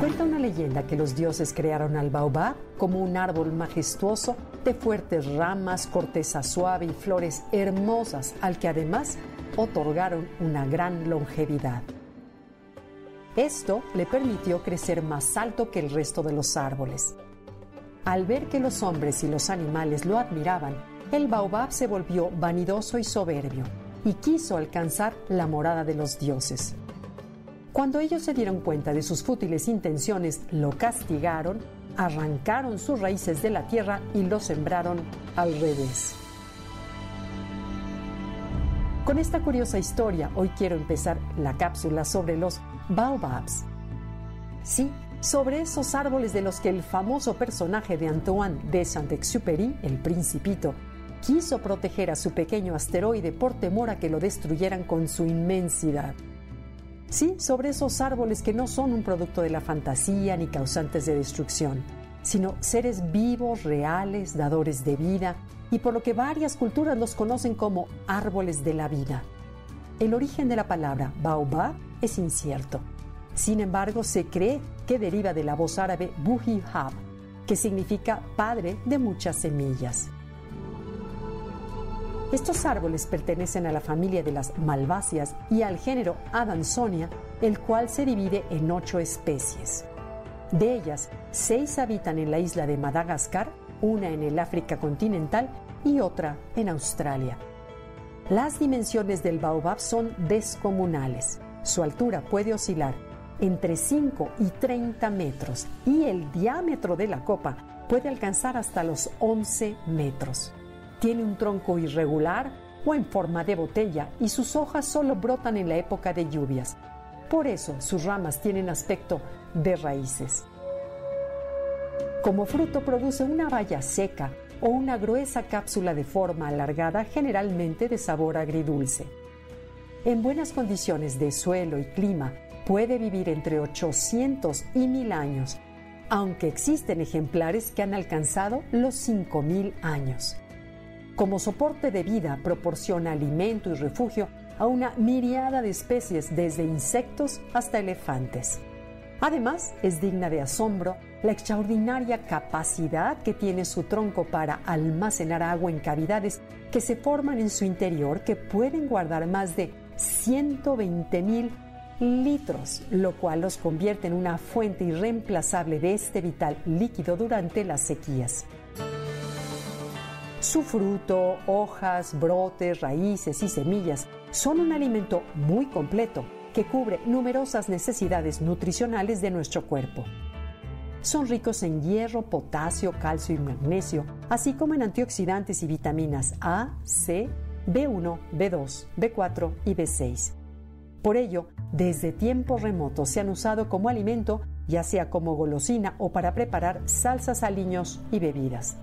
Cuenta una leyenda que los dioses crearon al baobab como un árbol majestuoso de fuertes ramas, corteza suave y flores hermosas, al que además otorgaron una gran longevidad. Esto le permitió crecer más alto que el resto de los árboles. Al ver que los hombres y los animales lo admiraban, el baobab se volvió vanidoso y soberbio y quiso alcanzar la morada de los dioses. Cuando ellos se dieron cuenta de sus fútiles intenciones, lo castigaron, arrancaron sus raíces de la tierra y lo sembraron al revés. Con esta curiosa historia, hoy quiero empezar la cápsula sobre los baobabs. Sí, sobre esos árboles de los que el famoso personaje de Antoine de Saint-Exupéry, el Principito, quiso proteger a su pequeño asteroide por temor a que lo destruyeran con su inmensidad. Sí, sobre esos árboles que no son un producto de la fantasía ni causantes de destrucción, sino seres vivos, reales, dadores de vida, y por lo que varias culturas los conocen como árboles de la vida. El origen de la palabra baobab es incierto. Sin embargo, se cree que deriva de la voz árabe buhihab, que significa padre de muchas semillas. Estos árboles pertenecen a la familia de las malváceas y al género Adansonia, el cual se divide en ocho especies. De ellas, seis habitan en la isla de Madagascar, una en el África continental y otra en Australia. Las dimensiones del baobab son descomunales. Su altura puede oscilar entre 5 y 30 metros y el diámetro de la copa puede alcanzar hasta los 11 metros. Tiene un tronco irregular o en forma de botella y sus hojas solo brotan en la época de lluvias. Por eso sus ramas tienen aspecto de raíces. Como fruto produce una baya seca o una gruesa cápsula de forma alargada generalmente de sabor agridulce. En buenas condiciones de suelo y clima puede vivir entre 800 y 1000 años, aunque existen ejemplares que han alcanzado los 5000 años. Como soporte de vida proporciona alimento y refugio a una miriada de especies desde insectos hasta elefantes. Además, es digna de asombro la extraordinaria capacidad que tiene su tronco para almacenar agua en cavidades que se forman en su interior que pueden guardar más de 120 mil litros, lo cual los convierte en una fuente irreemplazable de este vital líquido durante las sequías. Su fruto, hojas, brotes, raíces y semillas son un alimento muy completo que cubre numerosas necesidades nutricionales de nuestro cuerpo. Son ricos en hierro, potasio, calcio y magnesio, así como en antioxidantes y vitaminas A, C, B1, B2, B4 y B6. Por ello, desde tiempos remotos se han usado como alimento, ya sea como golosina o para preparar salsas, aliños y bebidas.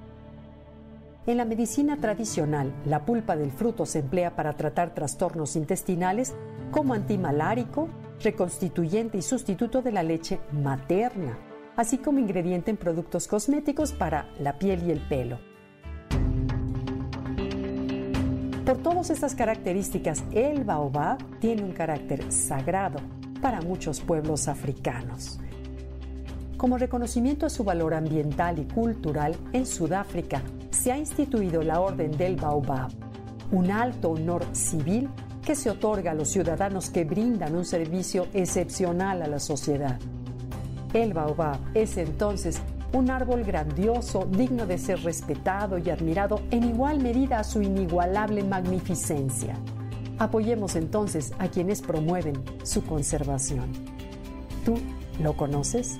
En la medicina tradicional, la pulpa del fruto se emplea para tratar trastornos intestinales como antimalárico, reconstituyente y sustituto de la leche materna, así como ingrediente en productos cosméticos para la piel y el pelo. Por todas estas características, el baobab tiene un carácter sagrado para muchos pueblos africanos. Como reconocimiento a su valor ambiental y cultural, en Sudáfrica se ha instituido la Orden del Baobab, un alto honor civil que se otorga a los ciudadanos que brindan un servicio excepcional a la sociedad. El baobab es entonces un árbol grandioso, digno de ser respetado y admirado en igual medida a su inigualable magnificencia. Apoyemos entonces a quienes promueven su conservación. ¿Tú lo conoces?